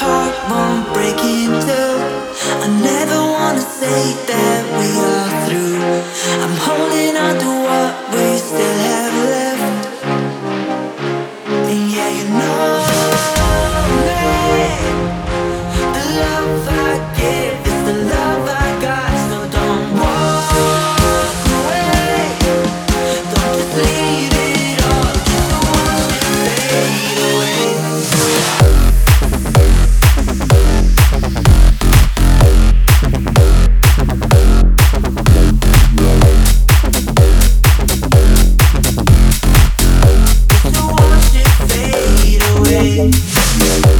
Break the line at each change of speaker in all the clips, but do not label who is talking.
heart won't break in two. I never wanna say that we are through. I'm holding on to what. Thank you.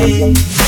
away.